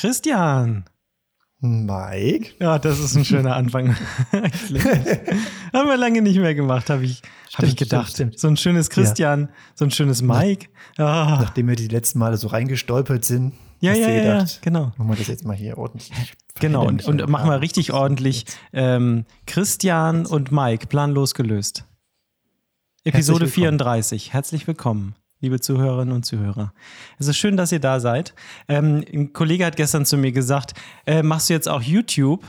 Christian. Mike. Ja, das ist ein schöner Anfang. Haben wir lange nicht mehr gemacht, habe ich, hab ich gedacht. Stimmt, stimmt. So ein schönes Christian, ja. so ein schönes Mike. Nach, oh. Nachdem wir die letzten Male so reingestolpert sind. Ja, ja, ja, genau. Machen wir das jetzt mal hier ordentlich. Genau, und, und machen wir richtig ordentlich. Ähm, Christian und Mike, planlos gelöst. Episode Herzlich 34. Herzlich willkommen liebe Zuhörerinnen und Zuhörer. Es ist schön, dass ihr da seid. Ähm, ein Kollege hat gestern zu mir gesagt, äh, machst du jetzt auch YouTube?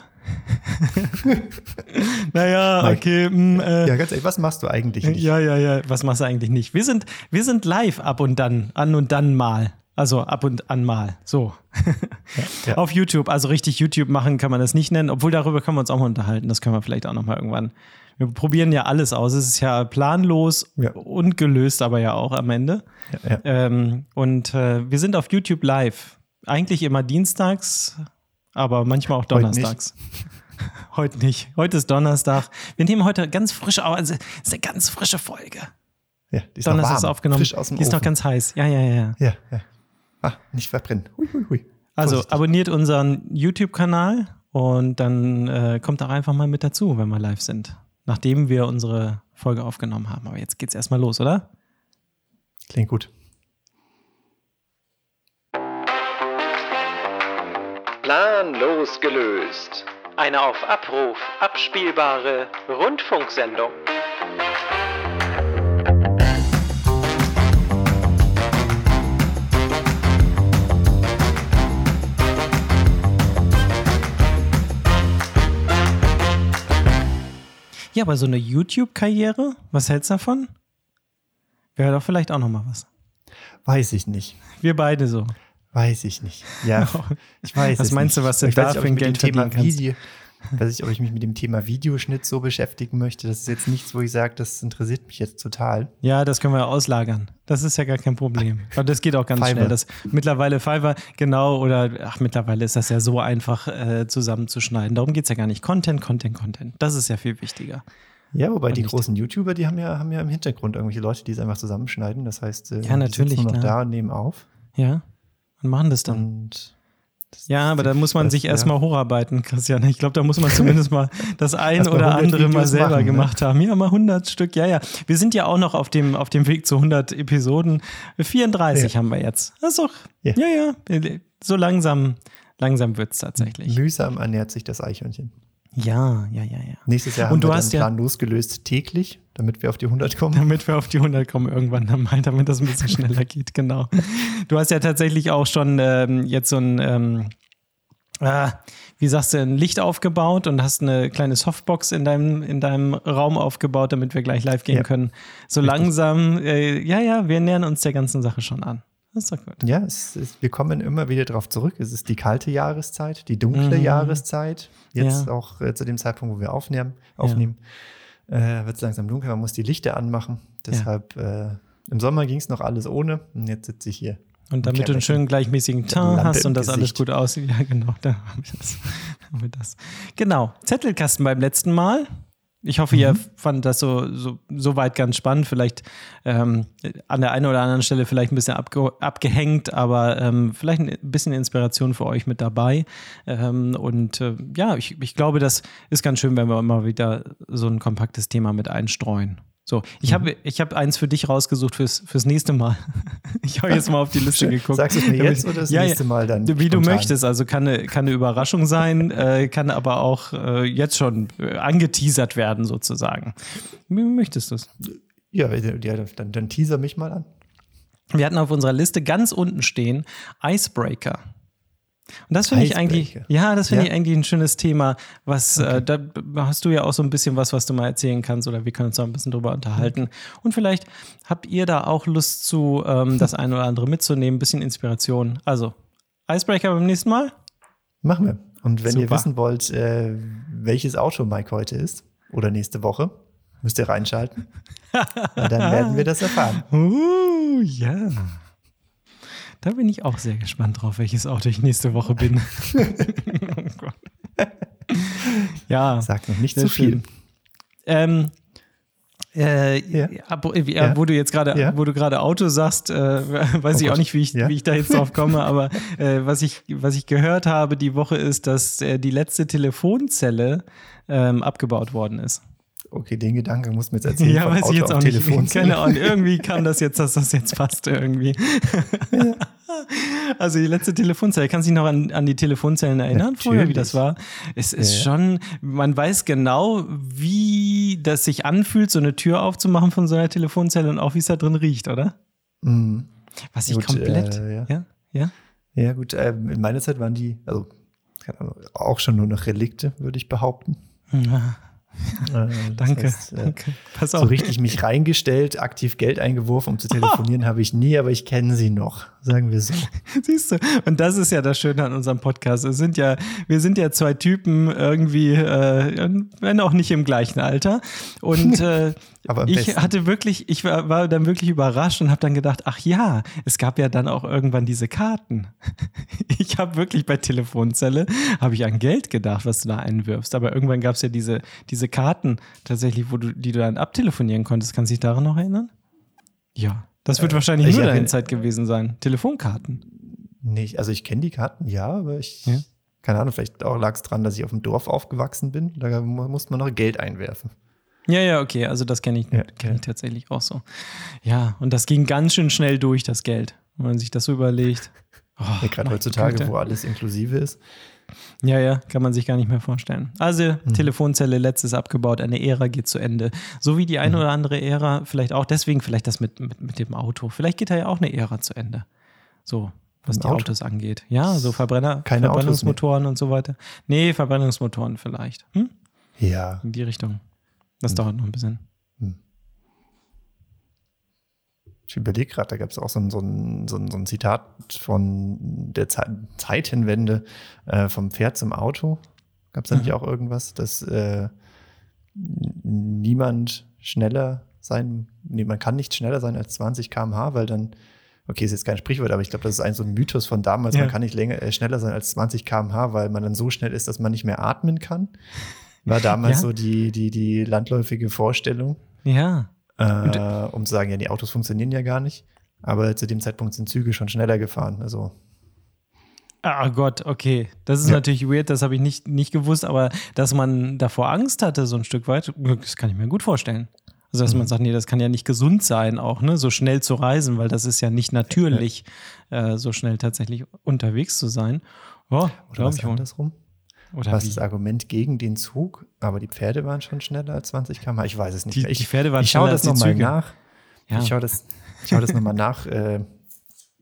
naja, okay. Mh, mm, äh, ja, ganz ehrlich, was machst du eigentlich nicht? Ja, ja, ja, was machst du eigentlich nicht? Wir sind, wir sind live ab und dann, an und dann mal. Also ab und an mal. So. Ja. Auf YouTube. Also richtig YouTube machen kann man das nicht nennen, obwohl darüber können wir uns auch mal unterhalten. Das können wir vielleicht auch nochmal irgendwann wir probieren ja alles aus. Es ist ja planlos ja. und gelöst, aber ja auch am Ende. Ja. Ähm, und äh, wir sind auf YouTube live. Eigentlich immer dienstags, aber manchmal auch donnerstags. Heute nicht. heute nicht. Heute ist Donnerstag. Wir nehmen heute ganz frisch auf. Also, es ist eine ganz frische Folge. Ja, die ist Donnerstag ist aufgenommen. Frisch aus dem die ist Ofen. noch ganz heiß. Ja, ja, ja. Ja, ja. Ah, nicht verbrennen. Hui, hui, hui. Also abonniert unseren YouTube-Kanal und dann äh, kommt auch einfach mal mit dazu, wenn wir live sind nachdem wir unsere Folge aufgenommen haben. Aber jetzt geht's erstmal los, oder? Klingt gut. Planlos gelöst. Eine auf Abruf abspielbare Rundfunksendung. Ja, aber so eine YouTube-Karriere, was hältst du davon? Wäre doch vielleicht auch noch mal was. Weiß ich nicht. Wir beide so. Weiß ich nicht. Ja, ich weiß Was meinst nicht. du, was du da für ein Geld Thema Video, weiß ich, ob ich mich mit dem Thema Videoschnitt so beschäftigen möchte. Das ist jetzt nichts, wo ich sage, das interessiert mich jetzt total. Ja, das können wir auslagern. Das ist ja gar kein Problem. Aber das geht auch ganz Fiverr. schnell. Das, mittlerweile Fiverr, genau, oder ach, mittlerweile ist das ja so einfach äh, zusammenzuschneiden. Darum geht es ja gar nicht. Content, Content, Content. Das ist ja viel wichtiger. Ja, wobei Und die großen YouTuber, die haben ja, haben ja im Hintergrund irgendwelche Leute, die es einfach zusammenschneiden. Das heißt, äh, ja, natürlich, die sitzen noch da und nehmen auf. Ja, und machen das dann. Und ja, aber da muss man sich erstmal ja. hocharbeiten, Christian. Ich glaube, da muss man zumindest mal das ein oder andere Videos mal selber machen, ne? gemacht ne? haben. Ja, mal 100 Stück. Ja, ja. Wir sind ja auch noch auf dem, auf dem Weg zu 100 Episoden. 34 ja. haben wir jetzt. Das ist doch, ja, ja. ja. So langsam, langsam wird es tatsächlich. Mühsam ernährt sich das Eichhörnchen. Ja, ja, ja, ja. Nächstes Jahr haben und du wir den Plan ja, losgelöst täglich, damit wir auf die 100 kommen. Damit wir auf die 100 kommen irgendwann dann mal, damit das ein bisschen schneller geht, genau. Du hast ja tatsächlich auch schon ähm, jetzt so ein, ähm, äh, wie sagst du, ein Licht aufgebaut und hast eine kleine Softbox in deinem, in deinem Raum aufgebaut, damit wir gleich live gehen ja. können. So Richtig. langsam, äh, ja, ja, wir nähern uns der ganzen Sache schon an. Das ist doch gut. Ja, ist, wir kommen immer wieder darauf zurück. Es ist die kalte Jahreszeit, die dunkle mhm. Jahreszeit. Jetzt ja. auch äh, zu dem Zeitpunkt, wo wir aufnehmen, aufnehmen ja. äh, wird es langsam dunkel. Man muss die Lichter anmachen. Deshalb äh, im Sommer ging es noch alles ohne. Und jetzt sitze ich hier. Und damit du einen schönen gleichmäßigen Teint hast und das Gesicht. alles gut aussieht. Ja, genau. Da haben wir das. Genau. Zettelkasten beim letzten Mal. Ich hoffe, mhm. ihr fandet das so, so, so weit ganz spannend. Vielleicht ähm, an der einen oder anderen Stelle vielleicht ein bisschen abge abgehängt, aber ähm, vielleicht ein bisschen Inspiration für euch mit dabei. Ähm, und äh, ja, ich, ich glaube, das ist ganz schön, wenn wir immer wieder so ein kompaktes Thema mit einstreuen. So, ich mhm. habe ich hab eins für dich rausgesucht fürs, fürs nächste Mal. Ich habe jetzt mal auf die Liste geguckt. Sagst du es mir jetzt oder das ja, nächste Mal dann? Wie spontan? du möchtest. Also kann eine, kann eine Überraschung sein, äh, kann aber auch äh, jetzt schon äh, angeteasert werden, sozusagen. Wie möchtest du es? Ja, ja dann, dann teaser mich mal an. Wir hatten auf unserer Liste ganz unten stehen Icebreaker. Und das finde ich eigentlich, ja, das finde ja. ich eigentlich ein schönes Thema, was, äh, okay. äh, da hast du ja auch so ein bisschen was, was du mal erzählen kannst oder wir können uns da ein bisschen drüber unterhalten. Und vielleicht habt ihr da auch Lust zu, ähm, das eine oder andere mitzunehmen, ein bisschen Inspiration. Also, Icebreaker beim nächsten Mal? Machen wir. Und wenn Super. ihr wissen wollt, äh, welches Auto Mike heute ist oder nächste Woche, müsst ihr reinschalten. Und dann werden wir das erfahren. Uh, ja. Da bin ich auch sehr gespannt drauf, welches Auto ich nächste Woche bin. oh ja. Sag noch nicht zu viel. Ähm, Äh, ja. Ja, Wo du jetzt gerade, ja. wo du gerade Auto sagst, äh, weiß oh ich Gott. auch nicht, wie ich, wie ich da jetzt drauf komme, aber äh, was ich, was ich gehört habe die Woche ist, dass äh, die letzte Telefonzelle ähm, abgebaut worden ist. Okay, den Gedanken muss mir jetzt erzählen. Ja, weiß Auto ich jetzt auch nicht. Keine Ahnung. Irgendwie kam das jetzt, dass das jetzt passt irgendwie. Ja. Also die letzte Telefonzelle. Kannst du dich noch an, an die Telefonzellen erinnern Natürlich. vorher, wie das war? Es ist ja. schon, man weiß genau, wie das sich anfühlt, so eine Tür aufzumachen von so einer Telefonzelle und auch wie es da drin riecht, oder? Mhm. Was ich gut, komplett. Äh, ja. ja. Ja, ja? gut. Äh, in meiner Zeit waren die, also auch schon nur noch Relikte, würde ich behaupten. Ja. Äh, danke, heißt, äh, danke. Pass auf. So richtig mich reingestellt, aktiv Geld eingeworfen, um zu telefonieren, habe ich nie, aber ich kenne sie noch, sagen wir so. Siehst du, und das ist ja das Schöne an unserem Podcast. Wir sind ja, wir sind ja zwei Typen irgendwie, äh, wenn auch nicht im gleichen Alter. Und äh, aber ich besten. hatte wirklich, ich war, war dann wirklich überrascht und habe dann gedacht, ach ja, es gab ja dann auch irgendwann diese Karten. Ich habe wirklich bei Telefonzelle, habe ich an Geld gedacht, was du da einwirfst. Aber irgendwann gab es ja diese, diese Karten tatsächlich, wo du, die du dann abtelefonieren konntest. Kannst du dich daran noch erinnern? Ja. Das wird äh, wahrscheinlich nur deine Zeit gewesen sein. Telefonkarten. Nicht, also ich kenne die Karten, ja, aber ich, ja? keine Ahnung, vielleicht auch lag es dran, dass ich auf dem Dorf aufgewachsen bin. Da musste man noch Geld einwerfen. Ja, ja, okay. Also das kenne ich, ja, kenn ich tatsächlich auch so. Ja, und das ging ganz schön schnell durch, das Geld. Wenn man sich das so überlegt. Oh, ja, Gerade heutzutage, Güte. wo alles inklusive ist. Ja, ja, kann man sich gar nicht mehr vorstellen. Also, mhm. Telefonzelle, letztes abgebaut, eine Ära geht zu Ende. So wie die eine mhm. oder andere Ära, vielleicht auch deswegen, vielleicht das mit, mit, mit dem Auto. Vielleicht geht da ja auch eine Ära zu Ende. So, was die Auto? Autos angeht. Ja, so Verbrenner, Keine Verbrennungsmotoren und so weiter. Nee, Verbrennungsmotoren vielleicht. Hm? Ja. In die Richtung. Das hm. dauert noch ein bisschen. Hm. Ich überlege gerade, da gab es auch so ein, so, ein, so, ein, so ein, Zitat von der Ze Zeitenwende äh, vom Pferd zum Auto. Gab es da mhm. nicht auch irgendwas, dass äh, niemand schneller sein, nee, man kann nicht schneller sein als 20 km/h, weil dann, okay, ist jetzt kein Sprichwort, aber ich glaube, das ist ein so ein Mythos von damals, ja. man kann nicht länger, äh, schneller sein als 20 km/h, weil man dann so schnell ist, dass man nicht mehr atmen kann. War damals ja? so die, die, die landläufige Vorstellung. Ja. Äh, um zu sagen, ja, die Autos funktionieren ja gar nicht. Aber zu dem Zeitpunkt sind Züge schon schneller gefahren. Also. Ah Gott, okay. Das ist ja. natürlich weird, das habe ich nicht, nicht gewusst, aber dass man davor Angst hatte, so ein Stück weit, das kann ich mir gut vorstellen. Also, dass mhm. man sagt, nee, das kann ja nicht gesund sein, auch, ne, so schnell zu reisen, weil das ist ja nicht natürlich, ja. Äh, so schnell tatsächlich unterwegs zu sein. Oh, Oder was ich andersrum? Oder was das Argument gegen den Zug, aber die Pferde waren schon schneller als 20 km Ich weiß es nicht. Die, ich, die Pferde waren ich schneller als die Züge. nach. Ja. Ich schaue das, ich schau das nochmal nach. Äh,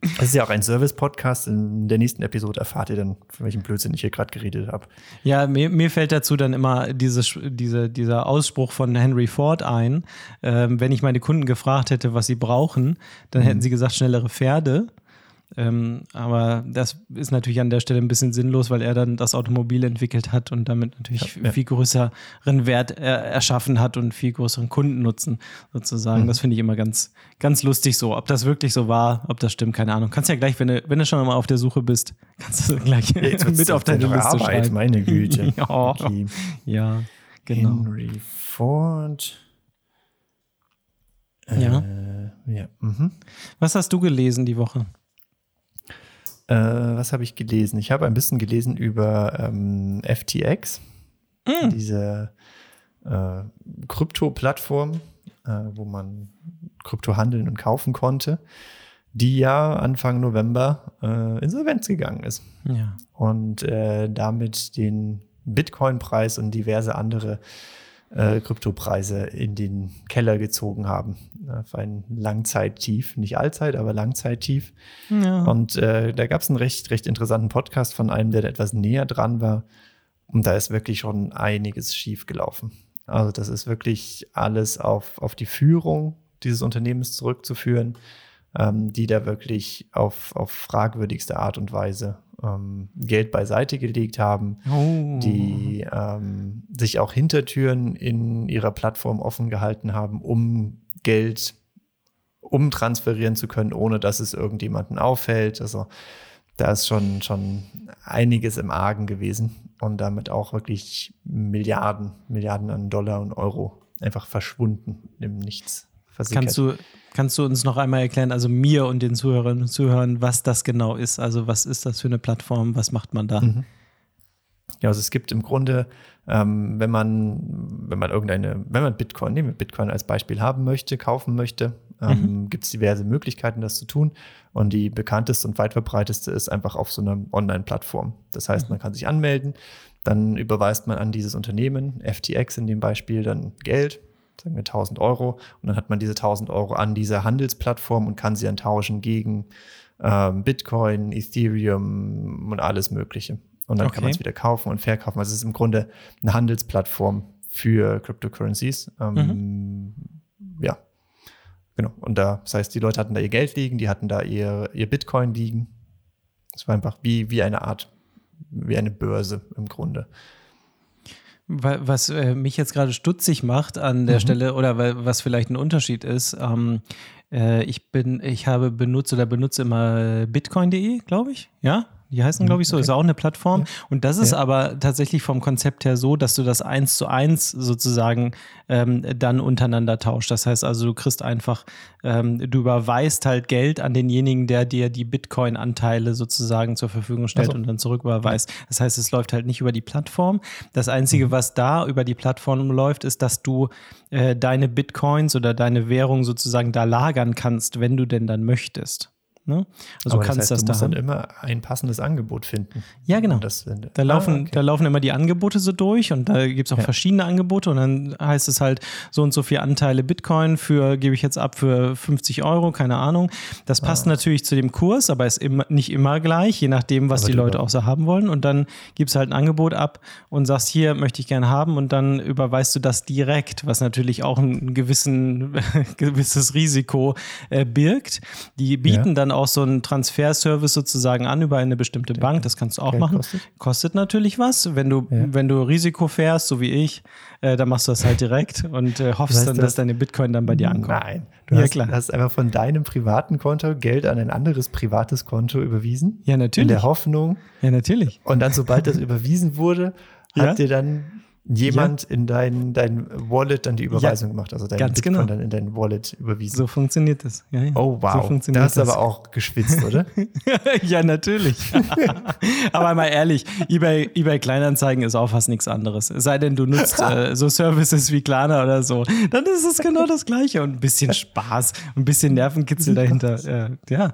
es ist ja auch ein Service-Podcast. In der nächsten Episode erfahrt ihr dann, von welchem Blödsinn ich hier gerade geredet habe. Ja, mir, mir fällt dazu dann immer dieses, diese, dieser Ausspruch von Henry Ford ein. Ähm, wenn ich meine Kunden gefragt hätte, was sie brauchen, dann mhm. hätten sie gesagt, schnellere Pferde. Ähm, aber das ist natürlich an der Stelle ein bisschen sinnlos, weil er dann das Automobil entwickelt hat und damit natürlich ja, ja. viel größeren Wert er erschaffen hat und viel größeren Kundennutzen sozusagen. Mhm. Das finde ich immer ganz, ganz lustig so. Ob das wirklich so war, ob das stimmt, keine Ahnung. Kannst ja gleich, wenn du, wenn du schon mal auf der Suche bist, kannst du gleich mit auf deine Liste Arbeit, schreiben. Meine Güte. ja, okay. ja, genau. Henry Ford. Äh, ja. ja. Mhm. Was hast du gelesen die Woche? Äh, was habe ich gelesen? Ich habe ein bisschen gelesen über ähm, FTX, mm. diese äh, Krypto-Plattform, äh, wo man Krypto handeln und kaufen konnte, die ja Anfang November äh, insolvenz gegangen ist. Ja. Und äh, damit den Bitcoin-Preis und diverse andere äh, Kryptopreise in den Keller gezogen haben. Auf ein Langzeittief, nicht Allzeit, aber Langzeittief. Ja. Und äh, da gab es einen recht, recht interessanten Podcast von einem, der da etwas näher dran war. Und da ist wirklich schon einiges schief gelaufen. Also das ist wirklich alles auf, auf die Führung dieses Unternehmens zurückzuführen, ähm, die da wirklich auf, auf fragwürdigste Art und Weise ähm, Geld beiseite gelegt haben, oh. die ähm, sich auch Hintertüren in ihrer Plattform offen gehalten haben, um Geld umtransferieren zu können, ohne dass es irgendjemanden auffällt. Also da ist schon, schon einiges im Argen gewesen und damit auch wirklich Milliarden, Milliarden an Dollar und Euro einfach verschwunden im Nichts. Versickert. Kannst du, kannst du uns noch einmal erklären, also mir und den Zuhörerinnen und Zuhörern, was das genau ist? Also was ist das für eine Plattform? Was macht man da? Mhm. Ja, also es gibt im Grunde, ähm, wenn man, wenn man irgendeine, wenn man Bitcoin, nehmen wir Bitcoin als Beispiel haben möchte, kaufen möchte, ähm, mhm. gibt es diverse Möglichkeiten, das zu tun. Und die bekannteste und weit verbreiteste ist einfach auf so einer Online-Plattform. Das heißt, mhm. man kann sich anmelden, dann überweist man an dieses Unternehmen, FTX in dem Beispiel, dann Geld, sagen wir 1000 Euro. Und dann hat man diese 1000 Euro an dieser Handelsplattform und kann sie dann tauschen gegen ähm, Bitcoin, Ethereum und alles Mögliche. Und dann okay. kann man es wieder kaufen und verkaufen. Also es ist im Grunde eine Handelsplattform für Cryptocurrencies. Ähm, mhm. Ja, genau. Und da, das heißt, die Leute hatten da ihr Geld liegen, die hatten da ihr, ihr Bitcoin liegen. Es war einfach wie, wie eine Art, wie eine Börse im Grunde. Was äh, mich jetzt gerade stutzig macht an der mhm. Stelle oder was vielleicht ein Unterschied ist, ähm, äh, ich bin, ich habe benutzt oder benutze immer bitcoin.de, glaube ich, ja? Die heißen, glaube ich, so. Okay. Ist auch eine Plattform. Ja. Und das ist ja. aber tatsächlich vom Konzept her so, dass du das eins zu eins sozusagen ähm, dann untereinander tauscht. Das heißt also, du kriegst einfach, ähm, du überweist halt Geld an denjenigen, der dir die Bitcoin-Anteile sozusagen zur Verfügung stellt so. und dann zurücküberweist. Das heißt, es läuft halt nicht über die Plattform. Das Einzige, mhm. was da über die Plattform läuft, ist, dass du äh, deine Bitcoins oder deine Währung sozusagen da lagern kannst, wenn du denn dann möchtest. Ne? Also Aber kannst das, heißt, das du musst da dann immer ein passendes Angebot finden. Ja, genau. Das, da, laufen, ah, okay. da laufen immer die Angebote so durch und da gibt es auch ja. verschiedene Angebote und dann heißt es halt so und so viele Anteile Bitcoin für, gebe ich jetzt ab für 50 Euro, keine Ahnung. Das passt ah. natürlich zu dem Kurs, aber ist immer, nicht immer gleich, je nachdem, was aber die Leute auch so haben wollen. Und dann gibst halt ein Angebot ab und sagst, hier möchte ich gerne haben und dann überweist du das direkt, was natürlich auch ein gewissen, gewisses Risiko äh, birgt. Die bieten ja. dann auch so einen Transferservice sozusagen an über eine bestimmte Bank. Das kannst du auch Geld machen. Kostet? kostet? natürlich was. Wenn du, ja. wenn du Risiko fährst, so wie ich, äh, dann machst du das halt direkt und äh, hoffst das heißt, dann, dass deine Bitcoin dann bei dir ankommt. Nein, du ja, hast, klar. hast einfach von deinem privaten Konto Geld an ein anderes privates Konto überwiesen. Ja, natürlich. In der Hoffnung. Ja, natürlich. Und dann, sobald das überwiesen wurde, hat ja? dir dann jemand ja. in dein, dein Wallet dann die Überweisung ja, gemacht, also dein ganz Bitcoin genau. dann in dein Wallet überwiesen. So funktioniert das. Ja, ja. Oh wow, so da hast du aber auch geschwitzt, oder? ja, natürlich. aber mal ehrlich, eBay, eBay Kleinanzeigen ist auch fast nichts anderes. Es sei denn, du nutzt äh, so Services wie Klarna oder so, dann ist es genau das Gleiche und ein bisschen Spaß, ein bisschen Nervenkitzel dahinter. ja,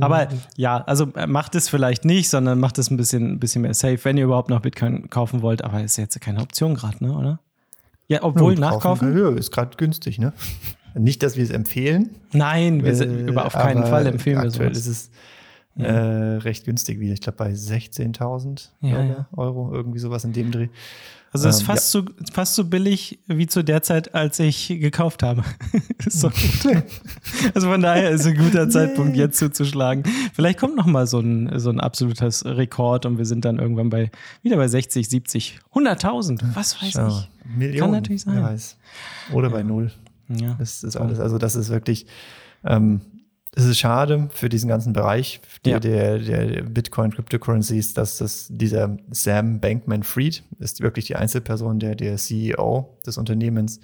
aber ja, also äh, macht es vielleicht nicht, sondern macht es ein bisschen, ein bisschen mehr safe, wenn ihr überhaupt noch Bitcoin kaufen wollt, aber ist jetzt keine Option gerade, ne, oder? Ja, obwohl ja, nachkaufen. Ja, ist gerade günstig, ne? Nicht, dass wir es empfehlen. Nein, wir sind über auf keinen Fall empfehlen wir sowas. ist es ja. äh, recht günstig wieder. Ich glaube bei 16.000 ja, Euro, irgendwie sowas in dem Dreh. Also es ist ähm, fast, ja. so, fast so billig wie zu der Zeit, als ich gekauft habe. so also von daher ist ein guter Zeitpunkt, jetzt zuzuschlagen. Vielleicht kommt noch mal so ein, so ein absolutes Rekord und wir sind dann irgendwann bei wieder bei 60, 70, 100.000. Was weiß Schau. ich. Millionen. Kann natürlich sein. Oder bei null. Ja. Das ist alles. Also das ist wirklich. Ähm, es ist schade für diesen ganzen Bereich der, ja. der, der Bitcoin Cryptocurrencies, dass das dieser Sam Bankman Fried ist wirklich die Einzelperson, der, der CEO des Unternehmens,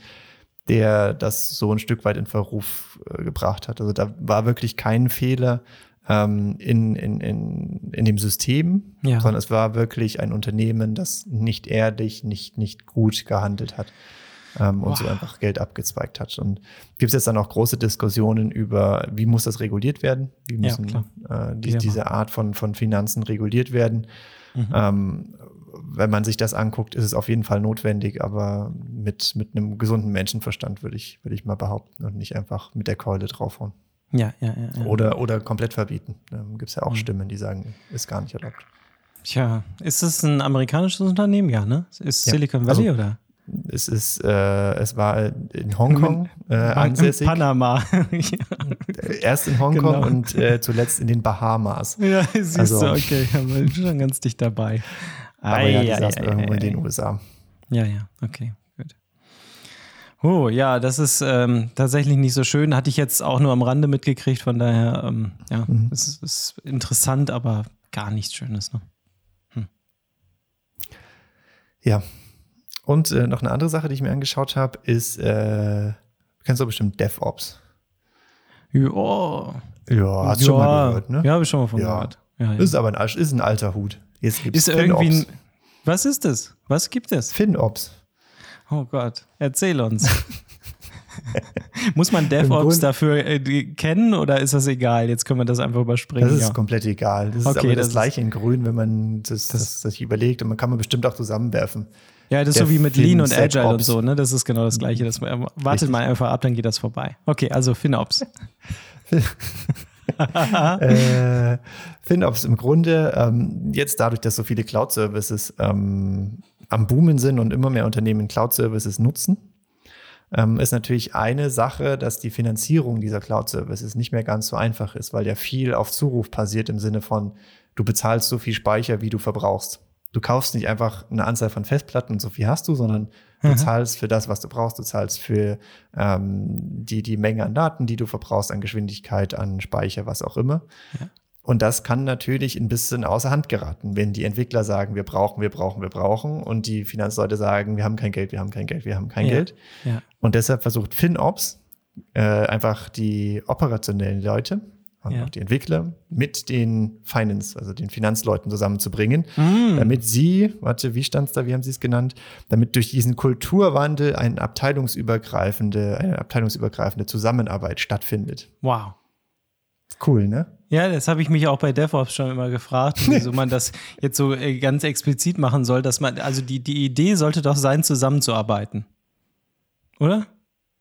der das so ein Stück weit in Verruf äh, gebracht hat. Also da war wirklich kein Fehler ähm, in, in, in, in dem System, ja. sondern es war wirklich ein Unternehmen, das nicht ehrlich, nicht, nicht gut gehandelt hat ähm, und wow. so einfach Geld abgezweigt hat. Und gibt es jetzt dann auch große Diskussionen über, wie muss das reguliert werden? Wie müssen ja, äh, die, diese Art von, von Finanzen reguliert werden? Mhm. Ähm, wenn man sich das anguckt, ist es auf jeden Fall notwendig, aber mit, mit einem gesunden Menschenverstand würde ich, würde ich mal behaupten und nicht einfach mit der Keule draufhauen. Ja, ja, ja. ja. Oder, oder komplett verbieten. Da gibt es ja auch mhm. Stimmen, die sagen, ist gar nicht erlaubt. Tja, ist es ein amerikanisches Unternehmen? Ja, ne? Ist Silicon Valley also, oder? Es ist, äh, es war in Hongkong äh, ansässig. In Panama. Erst in Hongkong genau. und äh, zuletzt in den Bahamas. Ja, siehst also, du, okay, aber schon ganz dicht dabei. Aber Ai, ja, die ja, saßen ja, irgendwo in den USA. Ja, ja, okay. Oh, ja, das ist ähm, tatsächlich nicht so schön. Hatte ich jetzt auch nur am Rande mitgekriegt, von daher, ähm, ja, mhm. es ist, ist interessant, aber gar nichts Schönes. Ne? Hm. Ja, Und äh, noch eine andere Sache, die ich mir angeschaut habe, ist, äh, du kennst doch bestimmt DevOps. Ja. Ja, hast du schon mal gehört, ne? Ja, habe ich schon mal von ja. gehört. Ja, ja. Ist aber ein, ist ein alter Hut. Jetzt gibt's ist irgendwie ein, Was ist das? Was gibt es? FinOps. Oh Gott, erzähl uns. Muss man DevOps dafür äh, kennen oder ist das egal? Jetzt können wir das einfach überspringen. Das ist ja. komplett egal. Das okay, ist aber das, das gleiche in Grün, wenn man das, das, das sich überlegt und man kann man bestimmt auch zusammenwerfen. Ja, das ist so wie mit Lean und Agile und so, ne? Das ist genau das Gleiche. Das, äh, wartet Richtig. mal einfach ab, dann geht das vorbei. Okay, also FinOps. äh, FinOps im Grunde, ähm, jetzt dadurch, dass so viele Cloud-Services ähm, am Boomen sind und immer mehr Unternehmen Cloud-Services nutzen, ähm, ist natürlich eine Sache, dass die Finanzierung dieser Cloud-Services nicht mehr ganz so einfach ist, weil ja viel auf Zuruf passiert im Sinne von, du bezahlst so viel Speicher, wie du verbrauchst. Du kaufst nicht einfach eine Anzahl von Festplatten und so viel hast du, sondern du mhm. zahlst für das, was du brauchst. Du zahlst für ähm, die, die Menge an Daten, die du verbrauchst, an Geschwindigkeit, an Speicher, was auch immer. Ja. Und das kann natürlich ein bisschen außer Hand geraten, wenn die Entwickler sagen, wir brauchen, wir brauchen, wir brauchen und die Finanzleute sagen, wir haben kein Geld, wir haben kein Geld, wir haben kein ja. Geld. Ja. Und deshalb versucht FinOps äh, einfach die operationellen Leute und ja. auch die Entwickler mit den Finance, also den Finanzleuten zusammenzubringen, mm. damit sie, warte, wie stand es da, wie haben sie es genannt, damit durch diesen Kulturwandel eine abteilungsübergreifende, eine abteilungsübergreifende Zusammenarbeit stattfindet. Wow. Cool, ne? Ja, das habe ich mich auch bei DevOps schon immer gefragt, wieso man das jetzt so äh, ganz explizit machen soll, dass man, also die, die Idee sollte doch sein, zusammenzuarbeiten. Oder?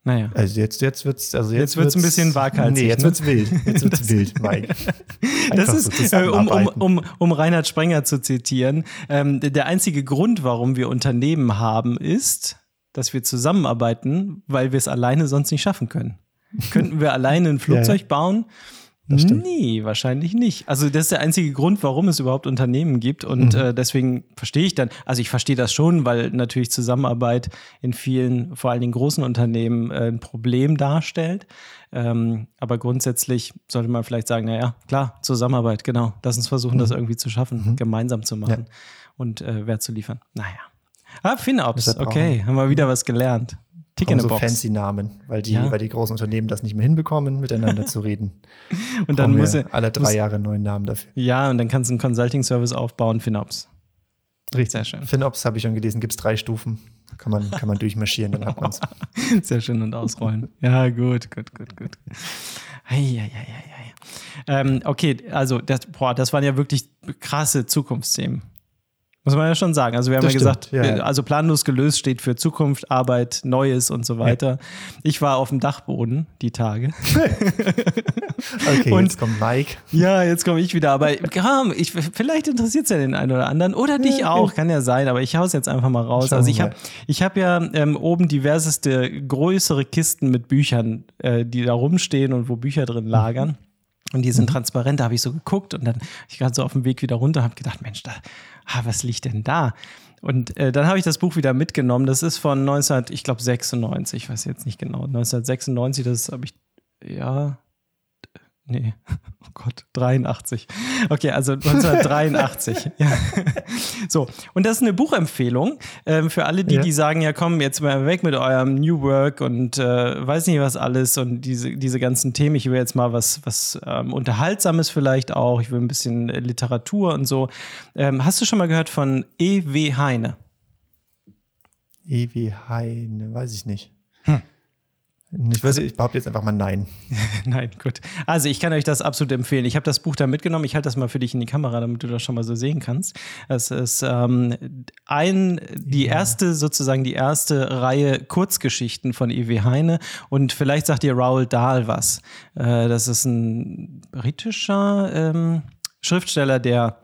Naja. Also jetzt, jetzt wird es also jetzt, jetzt wird's ein bisschen waghalsig. Nee, jetzt ne? wird's wild. Jetzt wird's wild, Mike. das ist, äh, um, um, um, um Reinhard Sprenger zu zitieren, ähm, der einzige Grund, warum wir Unternehmen haben, ist, dass wir zusammenarbeiten, weil wir es alleine sonst nicht schaffen können. Könnten wir alleine ein Flugzeug ja, ja. bauen, Nee, wahrscheinlich nicht. Also das ist der einzige Grund, warum es überhaupt Unternehmen gibt. Und mhm. äh, deswegen verstehe ich dann, also ich verstehe das schon, weil natürlich Zusammenarbeit in vielen, vor allen Dingen großen Unternehmen, äh, ein Problem darstellt. Ähm, aber grundsätzlich sollte man vielleicht sagen, naja, klar, Zusammenarbeit, genau. Lass uns versuchen, mhm. das irgendwie zu schaffen, mhm. gemeinsam zu machen ja. und äh, Wert zu liefern. Naja. Ah, FinOps, okay, haben wir wieder was gelernt. Tick in so fancy Namen, weil die, ja. weil die großen Unternehmen das nicht mehr hinbekommen, miteinander zu reden. und dann muss er alle drei muss, Jahre einen neuen Namen dafür. Ja, und dann kannst du einen Consulting-Service aufbauen, FinOps. Richtig. Sehr schön. FinOps habe ich schon gelesen, gibt es drei Stufen. Kann man, kann man durchmarschieren, dann hat man es. Sehr schön und ausrollen. Ja, gut, gut, gut, gut. Eieieiei. Ähm, okay, also das, boah, das waren ja wirklich krasse Zukunftsthemen. Muss man ja schon sagen. Also wir haben das ja stimmt, gesagt, ja. also planlos gelöst steht für Zukunft, Arbeit, Neues und so weiter. Ja. Ich war auf dem Dachboden die Tage. okay, und, jetzt kommt Mike. Ja, jetzt komme ich wieder. Aber komm, ich, vielleicht interessiert es ja den einen oder anderen oder dich ja, auch, kann ja sein. Aber ich hau's jetzt einfach mal raus. Schauen also ich habe ich hab ja ähm, oben diverseste größere Kisten mit Büchern, äh, die da rumstehen und wo Bücher drin lagern. Mhm. Und die sind mhm. transparent, da habe ich so geguckt und dann ich gerade so auf dem Weg wieder runter, habe gedacht, Mensch, da, ah, was liegt denn da? Und äh, dann habe ich das Buch wieder mitgenommen. Das ist von 19, ich glaube 96, ich weiß jetzt nicht genau, 1996, das habe ich, ja, nee, oh Gott, 83. Okay, also 1983. ja. So, und das ist eine Buchempfehlung ähm, für alle, die, ja. die sagen, ja komm, jetzt mal weg mit eurem New Work und äh, weiß nicht was alles und diese, diese ganzen Themen. Ich will jetzt mal was, was ähm, Unterhaltsames vielleicht auch. Ich will ein bisschen Literatur und so. Ähm, hast du schon mal gehört von E.W. Heine? E.W. Heine, weiß ich nicht. Hm. Ich, weiß, ich behaupte jetzt einfach mal nein. nein, gut. Also ich kann euch das absolut empfehlen. Ich habe das Buch da mitgenommen. Ich halte das mal für dich in die Kamera, damit du das schon mal so sehen kannst. Es ist ähm, ein, die ja. erste, sozusagen die erste Reihe Kurzgeschichten von E.W. Heine. Und vielleicht sagt ihr Raoul Dahl was. Äh, das ist ein britischer ähm, Schriftsteller, der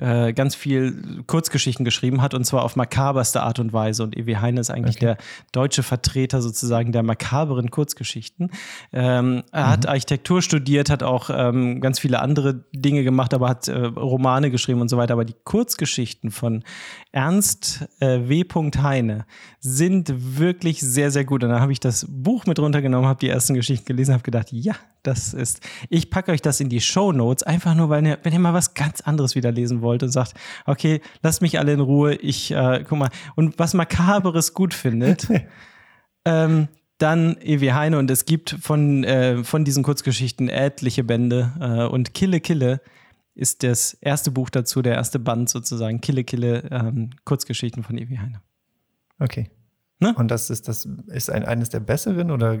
äh, ganz viel Kurzgeschichten geschrieben hat und zwar auf makaberste Art und Weise. Und E.W. Heine ist eigentlich okay. der deutsche Vertreter sozusagen der makaberen Kurzgeschichten. Ähm, er mhm. hat Architektur studiert, hat auch ähm, ganz viele andere Dinge gemacht, aber hat äh, Romane geschrieben und so weiter. Aber die Kurzgeschichten von Ernst äh, W. Heine sind wirklich sehr, sehr gut. Und dann habe ich das Buch mit runtergenommen, habe die ersten Geschichten gelesen, habe gedacht, ja, das ist. Ich packe euch das in die Show Notes, einfach nur, weil ihr, wenn ihr mal was ganz anderes wieder lesen wollt und sagt, okay, lasst mich alle in Ruhe, ich, äh, guck mal, und was Makaberes gut findet, ähm, dann Ewi Heine und es gibt von, äh, von diesen Kurzgeschichten etliche Bände äh, und Kille Kille ist das erste Buch dazu, der erste Band sozusagen, Kille Kille ähm, Kurzgeschichten von Ewi Heine. Okay. Ne? Und das ist das ist ein, eines der besseren oder,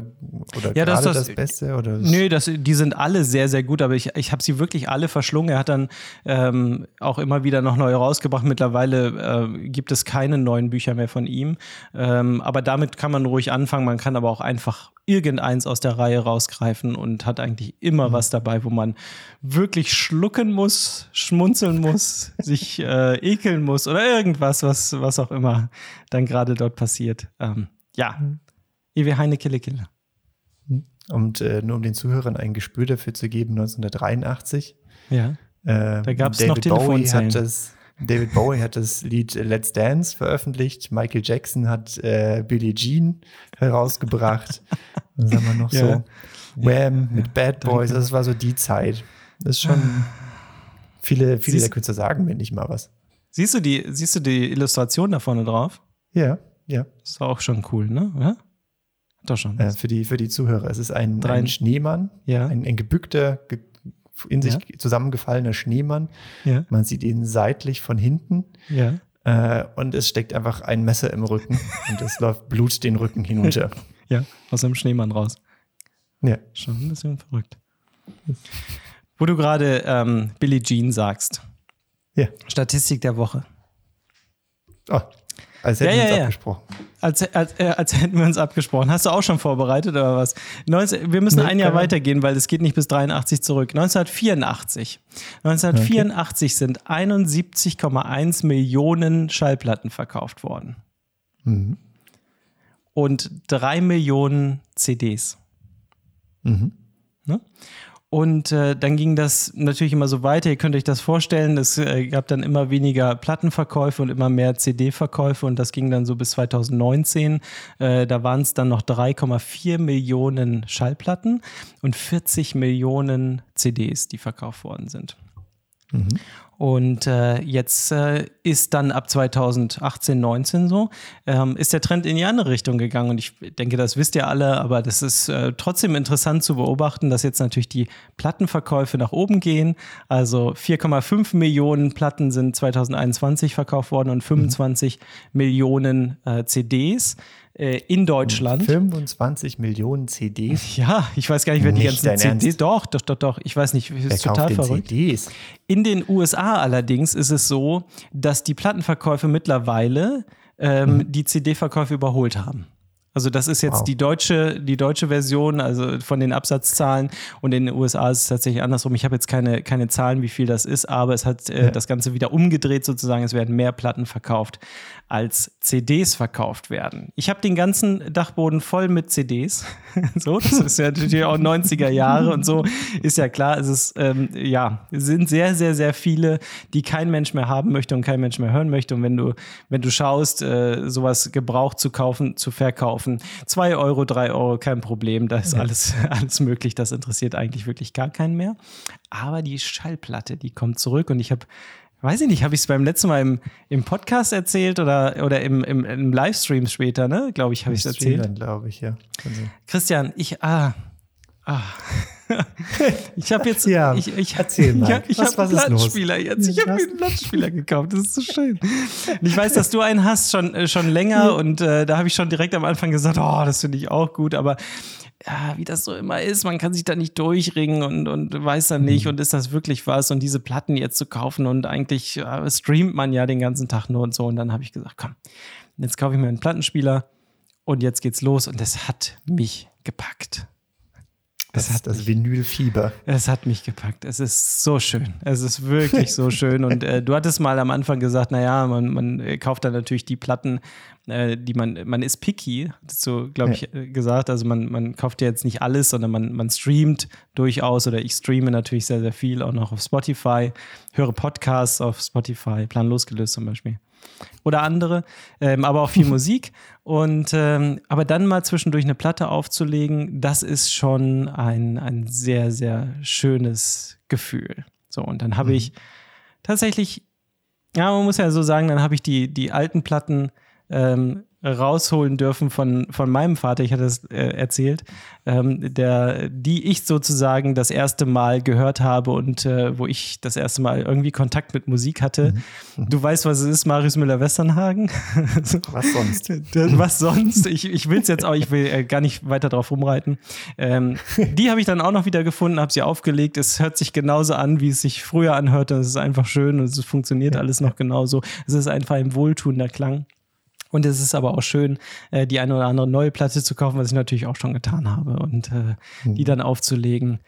oder ja, das, das, das Beste? Oder nö, das, die sind alle sehr, sehr gut, aber ich, ich habe sie wirklich alle verschlungen. Er hat dann ähm, auch immer wieder noch neue rausgebracht. Mittlerweile äh, gibt es keine neuen Bücher mehr von ihm. Ähm, aber damit kann man ruhig anfangen. Man kann aber auch einfach irgendeins aus der Reihe rausgreifen und hat eigentlich immer mhm. was dabei, wo man wirklich schlucken muss, schmunzeln muss, sich äh, ekeln muss oder irgendwas, was, was auch immer dann gerade dort passiert. Ähm, ja, mhm. Ewe Heine Kille Kille. Und äh, nur um den Zuhörern ein Gespür dafür zu geben, 1983. Ja. Äh, da gab es noch Telefonzellen. Bowie hat das David Bowie hat das Lied Let's Dance veröffentlicht. Michael Jackson hat äh, Billie Jean herausgebracht. Was haben wir noch ja. so? Wham mit Bad Boys. Das war so die Zeit. Das ist schon. Viele, viele siehst, der Künstler sagen mir nicht mal was. Siehst du die, siehst du die Illustration da vorne drauf? Ja, ja. ist auch schon cool, ne? Ja? Doch schon. Äh, für, die, für die Zuhörer. Es ist ein, ein Schneemann, ja. ein, ein gebückter, ge in sich ja. zusammengefallener Schneemann. Ja. Man sieht ihn seitlich von hinten. Ja. Äh, und es steckt einfach ein Messer im Rücken und es läuft Blut den Rücken hinunter. Ja, aus dem Schneemann raus. Ja. Schon ein bisschen verrückt. Wo du gerade ähm, Billie Jean sagst. Ja. Statistik der Woche. Oh, als hätten ja, wir uns ja, abgesprochen. Als, als, äh, als hätten wir uns abgesprochen. Hast du auch schon vorbereitet oder was? 19, wir müssen nee, ein Jahr weitergehen, weil es geht nicht bis 83 zurück. 1984. 1984 okay. sind 71,1 Millionen Schallplatten verkauft worden. Mhm. Und 3 Millionen CDs. Mhm. Ne? Und äh, dann ging das natürlich immer so weiter. Ihr könnt euch das vorstellen. Es äh, gab dann immer weniger Plattenverkäufe und immer mehr CD-Verkäufe. Und das ging dann so bis 2019. Äh, da waren es dann noch 3,4 Millionen Schallplatten und 40 Millionen CDs, die verkauft worden sind. Mhm. Und äh, jetzt äh, ist dann ab 2018, 19 so, ähm, ist der Trend in die andere Richtung gegangen. Und ich denke, das wisst ihr alle, aber das ist äh, trotzdem interessant zu beobachten, dass jetzt natürlich die Plattenverkäufe nach oben gehen. Also 4,5 Millionen Platten sind 2021 verkauft worden und 25 mhm. Millionen äh, CDs äh, in Deutschland. 25 Millionen CDs? Ja, ich weiß gar nicht, wer die ganzen CDs. Ernst? Doch, doch, doch, doch. Ich weiß nicht, ist wer total verrückt. CDs? In den USA allerdings ist es so, dass die Plattenverkäufe mittlerweile ähm, mhm. die CD-Verkäufe überholt haben. Also das ist jetzt wow. die deutsche, die deutsche Version, also von den Absatzzahlen. Und in den USA ist es tatsächlich andersrum. Ich habe jetzt keine, keine Zahlen, wie viel das ist, aber es hat äh, ja. das Ganze wieder umgedreht sozusagen. Es werden mehr Platten verkauft als CDs verkauft werden. Ich habe den ganzen Dachboden voll mit CDs. so, das ist ja natürlich auch 90er Jahre und so ist ja klar. Es ist ähm, ja es sind sehr sehr sehr viele, die kein Mensch mehr haben möchte und kein Mensch mehr hören möchte. Und wenn du wenn du schaust, äh, sowas gebraucht zu kaufen, zu verkaufen, zwei Euro, drei Euro, kein Problem. Da ist ja. alles alles möglich. Das interessiert eigentlich wirklich gar keinen mehr. Aber die Schallplatte, die kommt zurück und ich habe Weiß ich nicht, habe ich es beim letzten Mal im, im Podcast erzählt oder, oder im, im, im Livestream später, ne? Glaube ich, habe ich es erzählt. glaube ich, ja. Also. Christian, ich, ah, ah. ich habe jetzt, ja, ich, ich, erzähl mal. Ich, ich habe einen Plattenspieler jetzt. Ich habe mir einen Plattenspieler gekauft. Das ist so schön. Und ich weiß, dass du einen hast schon, äh, schon länger und äh, da habe ich schon direkt am Anfang gesagt, oh, das finde ich auch gut, aber ja, wie das so immer ist, man kann sich da nicht durchringen und, und weiß dann nicht, mhm. und ist das wirklich was? Und diese Platten jetzt zu kaufen und eigentlich äh, streamt man ja den ganzen Tag nur und so. Und dann habe ich gesagt, komm, jetzt kaufe ich mir einen Plattenspieler und jetzt geht's los. Und das hat mich gepackt. Das, das hat das Vinylfieber. Es hat mich gepackt. Es ist so schön. Es ist wirklich so schön. Und äh, du hattest mal am Anfang gesagt, naja, man, man kauft dann natürlich die Platten, äh, die man, man ist picky, hast du, glaube ich, ja. Äh, gesagt. Also man, man kauft ja jetzt nicht alles, sondern man, man streamt durchaus oder ich streame natürlich sehr, sehr viel, auch noch auf Spotify, höre Podcasts auf Spotify, plan losgelöst zum Beispiel. Oder andere, ähm, aber auch viel Musik. Und ähm, aber dann mal zwischendurch eine Platte aufzulegen, das ist schon ein, ein sehr, sehr schönes Gefühl. So, und dann habe mhm. ich tatsächlich, ja, man muss ja so sagen, dann habe ich die, die alten Platten ähm, rausholen dürfen von, von meinem Vater, ich hatte es äh, erzählt, ähm, der, die ich sozusagen das erste Mal gehört habe und äh, wo ich das erste Mal irgendwie Kontakt mit Musik hatte. Mhm. Du weißt, was es ist, Marius Müller-Westernhagen. was sonst? was sonst? Ich, ich will es jetzt auch, ich will äh, gar nicht weiter drauf rumreiten. Ähm, die habe ich dann auch noch wieder gefunden, habe sie aufgelegt. Es hört sich genauso an, wie es sich früher anhörte. Es ist einfach schön und es funktioniert ja. alles noch genauso. Es ist einfach ein wohltuender Klang. Und es ist aber auch schön, äh, die eine oder andere neue Platte zu kaufen, was ich natürlich auch schon getan habe und äh, mhm. die dann aufzulegen.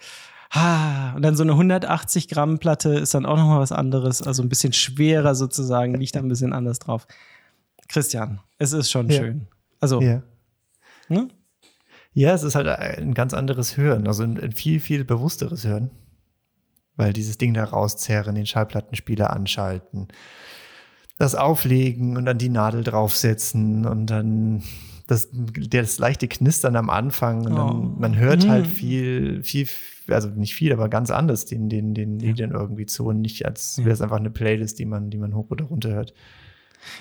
Ah, und dann so eine 180 Gramm Platte ist dann auch nochmal was anderes, also ein bisschen schwerer sozusagen, liegt da ein bisschen anders drauf. Christian, es ist schon ja. schön. Also, ja. Ne? ja, es ist halt ein ganz anderes Hören, also ein, ein viel, viel bewussteres Hören. Weil dieses Ding da rauszerren, den Schallplattenspieler anschalten, das auflegen und dann die Nadel draufsetzen und dann das, das leichte Knistern am Anfang. Und dann, oh. man hört halt mhm. viel, viel, also nicht viel, aber ganz anders den, den, den ja. Liedern irgendwie zu und nicht als wäre es einfach eine Playlist, die man, die man hoch oder runter hört.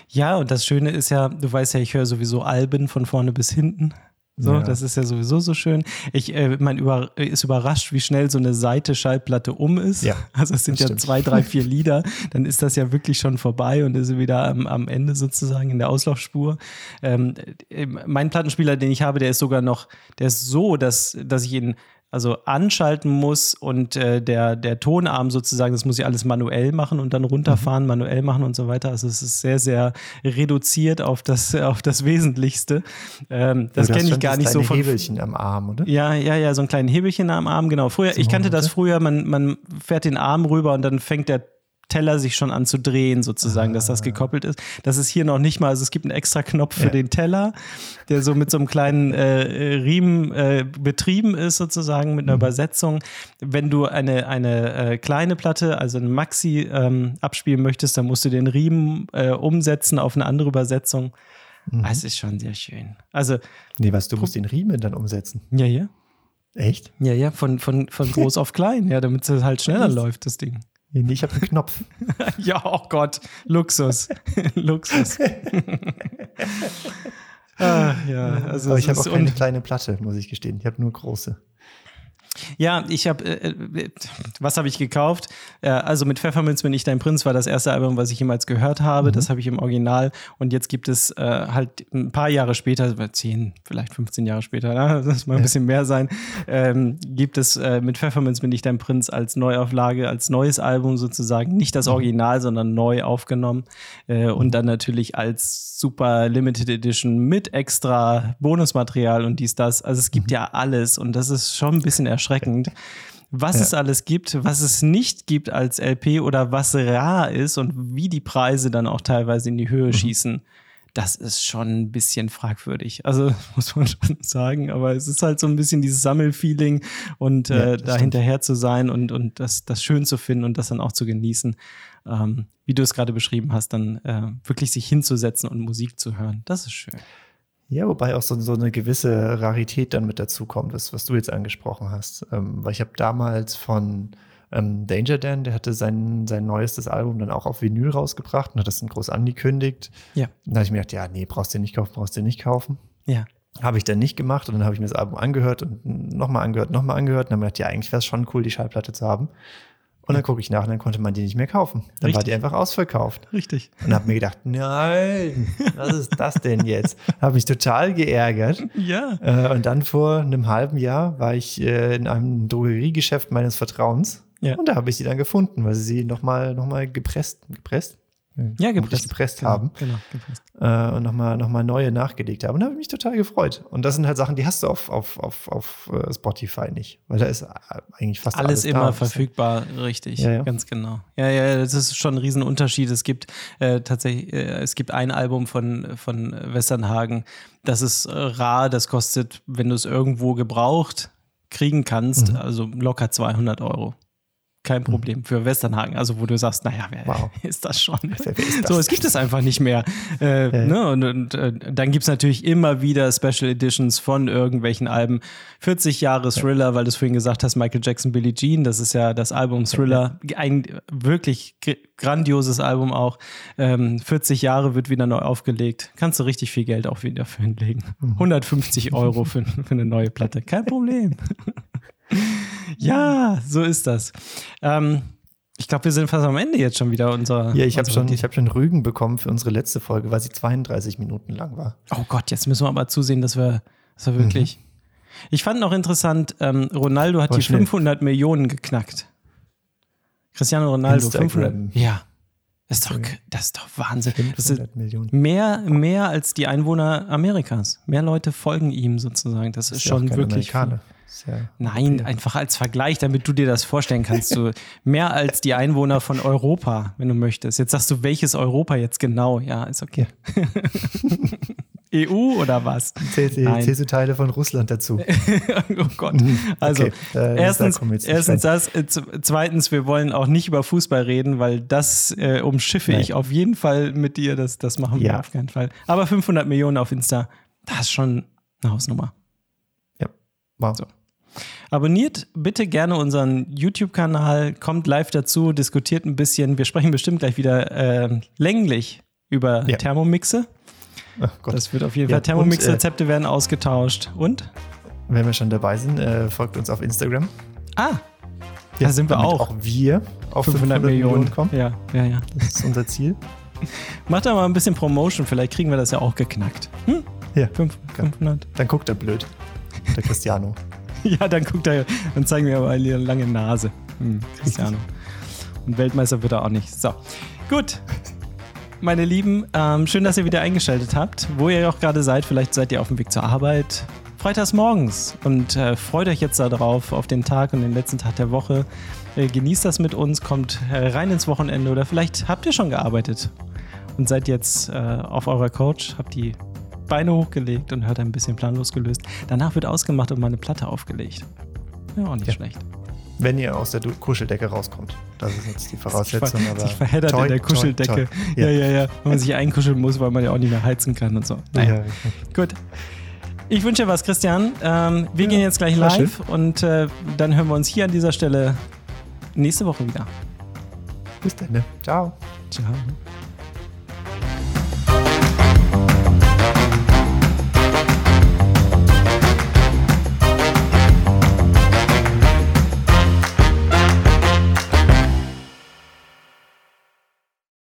Ja, und das Schöne ist ja, du weißt ja, ich höre sowieso Alben von vorne bis hinten. So, ja. das ist ja sowieso so schön. Ich, äh, man über, ist überrascht, wie schnell so eine Seite Schallplatte um ist. Ja, also es sind ja stimmt. zwei, drei, vier Lieder. Dann ist das ja wirklich schon vorbei und ist wieder am, am Ende sozusagen in der Auslaufspur. Ähm, äh, mein Plattenspieler, den ich habe, der ist sogar noch, der ist so, dass, dass ich ihn also anschalten muss und äh, der, der Tonarm sozusagen, das muss ich alles manuell machen und dann runterfahren, mhm. manuell machen und so weiter. Also es ist sehr, sehr reduziert auf das, auf das Wesentlichste. Ähm, das kenne ich gar nicht so von. Hebelchen am Arm, oder? Ja, ja, ja, so ein kleines Hebelchen am Arm, genau. Früher, ich kannte das früher, man, man fährt den Arm rüber und dann fängt der Teller sich schon an zu drehen, sozusagen, ah. dass das ah. gekoppelt ist. Das ist hier noch nicht mal, also es gibt einen extra Knopf für ja. den Teller, der so mit so einem kleinen äh, Riemen äh, betrieben ist, sozusagen, mit einer mhm. Übersetzung. Wenn du eine, eine äh, kleine Platte, also eine Maxi ähm, abspielen möchtest, dann musst du den Riemen äh, umsetzen auf eine andere Übersetzung. Mhm. Das ist schon sehr schön. Also. Nee, was, du musst den Riemen dann umsetzen. Ja, ja. Echt? Ja, ja, von, von, von groß auf klein, ja, damit es halt schneller läuft, das Ding. Nee, ich habe einen Knopf. ja, oh Gott, Luxus. Luxus. ah, ja, also Aber ich habe auch keine kleine Platte, muss ich gestehen. Ich habe nur große. Ja, ich habe, äh, äh, was habe ich gekauft? Äh, also mit Pfefferminz bin ich dein Prinz war das erste Album, was ich jemals gehört habe. Mhm. Das habe ich im Original. Und jetzt gibt es äh, halt ein paar Jahre später, zehn, vielleicht 15 Jahre später, ne? das mal ein ja. bisschen mehr sein, ähm, gibt es äh, mit Pfefferminz bin ich dein Prinz als Neuauflage, als neues Album sozusagen. Nicht das mhm. Original, mhm. sondern neu aufgenommen. Äh. Und dann natürlich als super Limited Edition mit extra Bonusmaterial und dies, das. Also es gibt mhm. ja alles und das ist schon ein bisschen erschreckend erschreckend, was ja. es alles gibt, was es nicht gibt als LP oder was rar ist und wie die Preise dann auch teilweise in die Höhe mhm. schießen. Das ist schon ein bisschen fragwürdig. Also muss man schon sagen, aber es ist halt so ein bisschen dieses Sammelfeeling und ja, äh, da hinterher zu sein und, und das, das schön zu finden und das dann auch zu genießen. Ähm, wie du es gerade beschrieben hast, dann äh, wirklich sich hinzusetzen und Musik zu hören. Das ist schön. Ja, wobei auch so, so eine gewisse Rarität dann mit dazu kommt, das, was du jetzt angesprochen hast. Ähm, weil ich habe damals von ähm, Danger Dan, der hatte sein, sein neuestes Album dann auch auf Vinyl rausgebracht und hat das dann groß angekündigt. Ja. Dann habe ich mir gedacht, ja, nee, brauchst du nicht kaufen, brauchst du nicht kaufen. Ja. Habe ich dann nicht gemacht und dann habe ich mir das Album angehört und nochmal angehört, nochmal angehört und dann habe ich gedacht, ja, eigentlich wäre es schon cool, die Schallplatte zu haben. Und dann gucke ich nach und dann konnte man die nicht mehr kaufen. Dann Richtig. war die einfach ausverkauft. Richtig. Und habe mir gedacht, nein, was ist das denn jetzt? Habe mich total geärgert. Ja. Äh, und dann vor einem halben Jahr war ich äh, in einem Drogeriegeschäft meines Vertrauens. Ja. Und da habe ich sie dann gefunden, weil sie sie nochmal noch mal gepresst, gepresst? Ja, gepresst. gepresst genau, haben. Genau, gepresst. Äh, und nochmal noch mal neue nachgelegt haben. Und da habe ich mich total gefreut. Und das sind halt Sachen, die hast du auf, auf, auf, auf äh, Spotify nicht. Weil da ist äh, eigentlich fast alles, alles immer da. verfügbar, richtig. Ja, ja. Ganz genau. Ja, ja, das ist schon ein Riesenunterschied. Es gibt äh, tatsächlich, äh, es gibt ein Album von, von Westernhagen, das ist äh, rar, das kostet, wenn du es irgendwo gebraucht kriegen kannst, mhm. also locker 200 Euro. Kein Problem mhm. für Westernhagen. Also wo du sagst, naja, wer wow. ist das schon? Wer, wer ist das? So, es gibt es einfach nicht mehr. Äh, ja. ne? Und, und äh, dann gibt es natürlich immer wieder Special Editions von irgendwelchen Alben. 40 Jahre Thriller, ja. weil du es vorhin gesagt hast, Michael Jackson, Billie Jean, das ist ja das Album Thriller. Ein wirklich grandioses Album auch. Ähm, 40 Jahre wird wieder neu aufgelegt. Kannst du richtig viel Geld auch wieder für hinlegen. 150 mhm. Euro für, für eine neue Platte. Kein Problem. ja, so ist das. Ähm, ich glaube, wir sind fast am Ende jetzt schon wieder unserer. Ja, ich habe schon, hab schon Rügen bekommen für unsere letzte Folge, weil sie 32 Minuten lang war. Oh Gott, jetzt müssen wir aber zusehen, dass wir, dass wir wirklich. Mhm. Ich fand noch interessant, ähm, Ronaldo hat War die schnell. 500 Millionen geknackt. Cristiano Ronaldo, Instagram. 500. Ja. Das ist, doch, das ist doch Wahnsinn. Das ist mehr, mehr als die Einwohner Amerikas. Mehr Leute folgen ihm sozusagen. Das, das ist, ist schon wirklich. Amerikaner. Ja Nein, okay. einfach als Vergleich, damit du dir das vorstellen kannst. Du mehr als die Einwohner von Europa, wenn du möchtest. Jetzt sagst du, welches Europa jetzt genau? Ja, ist okay. EU oder was? Zählst, du Teile von Russland dazu? oh Gott. Also, okay. äh, erstens, erstens das. Äh, zweitens, wir wollen auch nicht über Fußball reden, weil das äh, umschiffe Nein. ich auf jeden Fall mit dir. Das, das machen wir ja. auf keinen Fall. Aber 500 Millionen auf Insta, das ist schon eine Hausnummer. Ja. Wow. So. Abonniert bitte gerne unseren YouTube-Kanal, kommt live dazu, diskutiert ein bisschen. Wir sprechen bestimmt gleich wieder äh, länglich über ja. Thermomixe. Das wird auf jeden ja, Fall. Thermomix-Rezepte äh, werden ausgetauscht. Und? Wenn wir schon dabei sind, äh, folgt uns auf Instagram. Ah, ja, da sind wir auch. Auch wir auf 500, 500 Millionen. Millionen kommen. Ja, ja, ja. Das ist unser Ziel. Macht da mal ein bisschen Promotion, vielleicht kriegen wir das ja auch geknackt. Hm? Ja. 500. Dann guckt er blöd. Der Cristiano. ja, dann guckt er und zeigen mir aber eine lange Nase. Hm, Cristiano. Und Weltmeister wird er auch nicht. So, gut. Meine Lieben, ähm, schön, dass ihr wieder eingeschaltet habt. Wo ihr auch gerade seid, vielleicht seid ihr auf dem Weg zur Arbeit. Freitags morgens und äh, freut euch jetzt darauf, auf den Tag und den letzten Tag der Woche. Äh, genießt das mit uns, kommt äh, rein ins Wochenende oder vielleicht habt ihr schon gearbeitet und seid jetzt äh, auf eurer Coach, habt die Beine hochgelegt und hört ein bisschen planlos gelöst. Danach wird ausgemacht und mal eine Platte aufgelegt. Ja, auch nicht ja. schlecht. Wenn ihr aus der Kuscheldecke rauskommt. Das ist jetzt die Voraussetzung. Sich, sich verheddert toi, in der Kuscheldecke. Toi, toi. Ja. ja, ja, ja. Wenn man sich einkuscheln muss, weil man ja auch nicht mehr heizen kann und so. Naja. Ja, Gut. Ich wünsche dir was, Christian. Ähm, wir ja, gehen jetzt gleich live und äh, dann hören wir uns hier an dieser Stelle nächste Woche wieder. Bis dann. Ne? Ciao. Ciao.